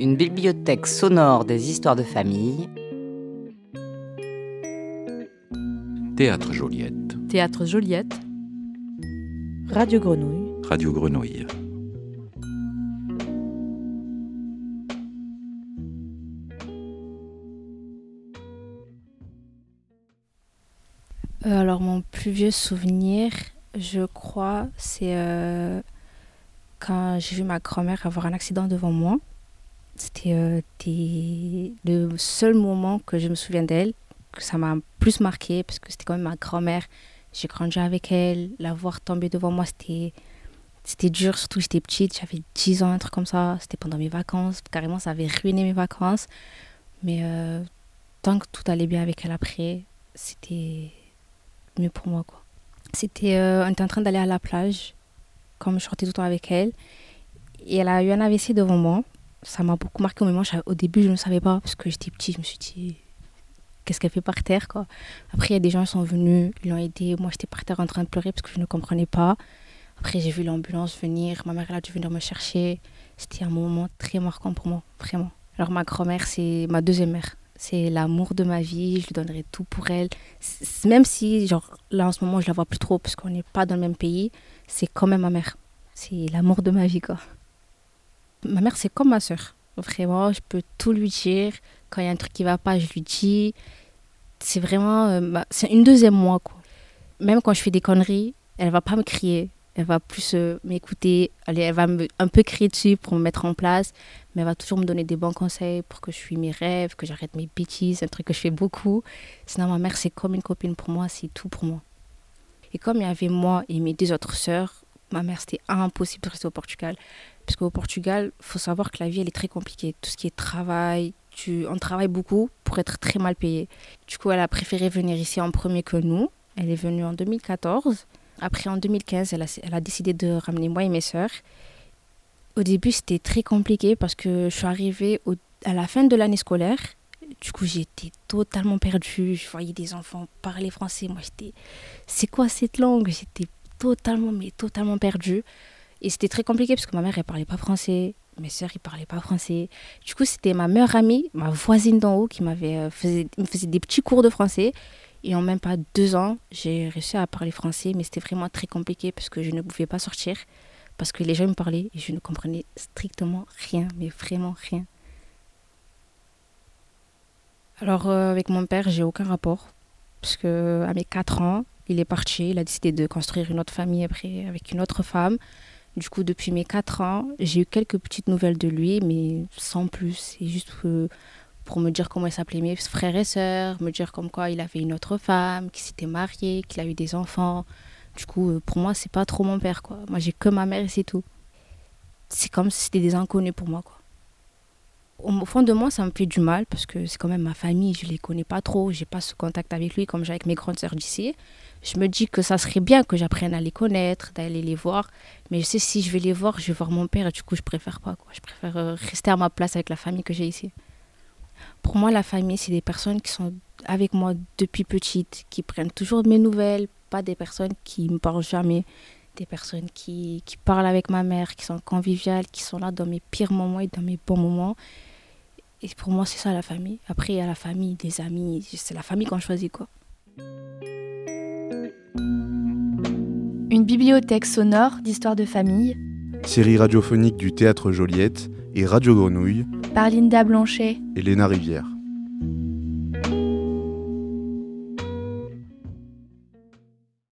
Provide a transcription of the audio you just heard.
Une bibliothèque sonore des histoires de famille. Théâtre Joliette. Théâtre Joliette. Radio Grenouille. Radio Grenouille. Euh, alors mon plus vieux souvenir, je crois, c'est euh, quand j'ai vu ma grand-mère avoir un accident devant moi. C'était euh, des- le seul moment que je me souviens d'elle, que ça m'a plus marqué, parce que c'était quand même ma grand-mère. J'ai grandi avec elle. La voir tomber devant moi, c'était, c'était dur, surtout j'étais petite, j'avais 10 ans, un truc comme ça. C'était pendant mes vacances. Carrément, ça avait ruiné mes vacances. Mais euh, tant que tout allait bien avec elle après, c'était mieux pour moi. Quoi. C'était, euh, on était en train d'aller à la plage, comme je sortais tout le temps avec elle. Et elle a eu un AVC devant moi. Ça m'a beaucoup marqué au moment. Au début, je ne savais pas, parce que j'étais petite, je me suis dit, qu'est-ce qu'elle fait par terre quoi. Après, il y a des gens qui sont venus, ils l'ont aidée. Moi, j'étais par terre en train de pleurer parce que je ne comprenais pas. Après, j'ai vu l'ambulance venir. Ma mère, elle a dû venir me chercher. C'était un moment très marquant pour moi, vraiment. Alors, ma grand-mère, c'est ma deuxième mère. C'est l'amour de ma vie. Je lui donnerai tout pour elle. Même si, genre, là, en ce moment, je la vois plus trop parce qu'on n'est pas dans le même pays, c'est quand même ma mère. C'est l'amour de ma vie, quoi. Ma mère, c'est comme ma soeur. Vraiment, je peux tout lui dire. Quand il y a un truc qui va pas, je lui dis. C'est vraiment. euh, c'est une deuxième moi, quoi. Même quand je fais des conneries, elle va pas me crier. Elle va plus euh, m'écouter. Elle, va me, un peu crier dessus pour me mettre en place. Mais elle va toujours me donner des bons conseils pour que je suis mes rêves, que j'arrête mes bêtises, un truc que je fais beaucoup. Sinon, ma mère, c'est comme une copine pour moi, c'est tout pour moi. Et comme il y avait moi et mes deux autres sœurs, ma mère, c'était impossible de rester au Portugal. Parce qu'au Portugal, faut savoir que la vie, elle est très compliquée. Tout ce qui est travail, tu, on travaille beaucoup pour être très mal payé. Du coup, elle a préféré venir ici en premier que nous. Elle est venue en 2014. Après, en 2015, elle a, elle a décidé de ramener moi et mes sœurs. Au début, c'était très compliqué parce que je suis arrivée à la fin de l'année scolaire. Du coup, j'étais totalement perdue. Je voyais des enfants parler français. Moi, j'étais, c'est quoi cette langue? J'étais totalement, mais totalement perdue. Et c'était très compliqué parce que ma mère, elle parlait pas français. Mes sœurs, ils parlaient pas français. Du coup, c'était ma meilleure amie, ma voisine d'en haut, qui m'avait euh, me faisait des petits cours de français. Et en même pas deux ans, j'ai réussi à parler français, mais c'était vraiment très compliqué parce que je ne pouvais pas sortir. Parce que les gens me parlaient et je ne comprenais strictement rien, mais vraiment rien. Alors, euh, avec mon père, j'ai aucun rapport. Parce que à mes 4 ans, il est parti. Il a décidé de construire une autre famille après avec une autre femme. Du coup, depuis mes 4 ans, j'ai eu quelques petites nouvelles de lui, mais sans plus. C'est juste euh, pour me dire comment il s'appelait mes frères et sœurs, me dire comme quoi il avait une autre femme, qu'il s'était marié, qu'il a eu des enfants. Du coup, euh, pour moi, c'est pas trop mon père, quoi. Moi, j'ai que ma mère et c'est tout. C'est comme si c'était des inconnus pour moi, quoi. Au au fond de moi, ça me fait du mal parce que c'est quand même ma famille, je les connais pas trop, j'ai pas ce contact avec lui comme j'ai avec mes grandes sœurs d'ici. Je me dis que ça serait bien que j'apprenne à les connaître, d'aller les voir, mais je sais si je vais les voir, je vais voir mon père et du coup, je préfère pas, quoi. Je préfère euh, rester à ma place avec la famille que j'ai ici. Pour moi, la famille, c'est des personnes qui sont avec moi depuis petite, qui prennent toujours mes nouvelles, pas des personnes qui me parlent jamais, des personnes qui, qui parlent avec ma mère, qui sont conviviales, qui sont là dans mes pires moments et dans mes bons moments. Et pour moi, c'est ça la famille. Après, il y a la famille, des amis, c'est la famille qu'on choisit, quoi. Une bibliothèque sonore d'histoires de famille Série radiophonique du Théâtre Joliette et Radio Grenouille, par Linda Blanchet. et Léna Rivière.